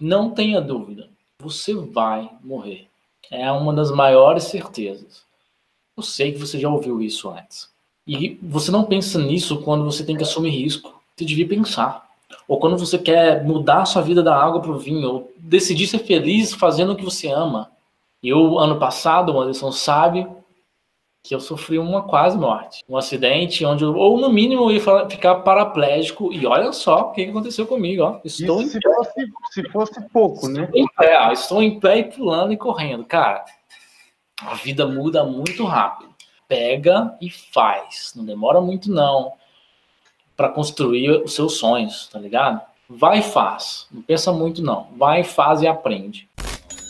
não tenha dúvida, você vai morrer. É uma das maiores certezas. Eu sei que você já ouviu isso antes. E você não pensa nisso quando você tem que assumir risco. Você devia pensar. Ou quando você quer mudar a sua vida da água para o vinho, ou decidir ser feliz fazendo o que você ama. Eu, ano passado, uma lição sabe que eu sofri uma quase morte. Um acidente onde, eu, ou no mínimo, eu ia ficar paraplégico. E olha só o que aconteceu comigo. Ó. Estou Isso se, fosse, se fosse pouco, né? Estou em pé, estou em pé e pulando e correndo. Cara, a vida muda muito rápido. Pega e faz. Não demora muito, não. Para construir os seus sonhos, tá ligado? Vai e faz. Não pensa muito, não. Vai, faz e aprende.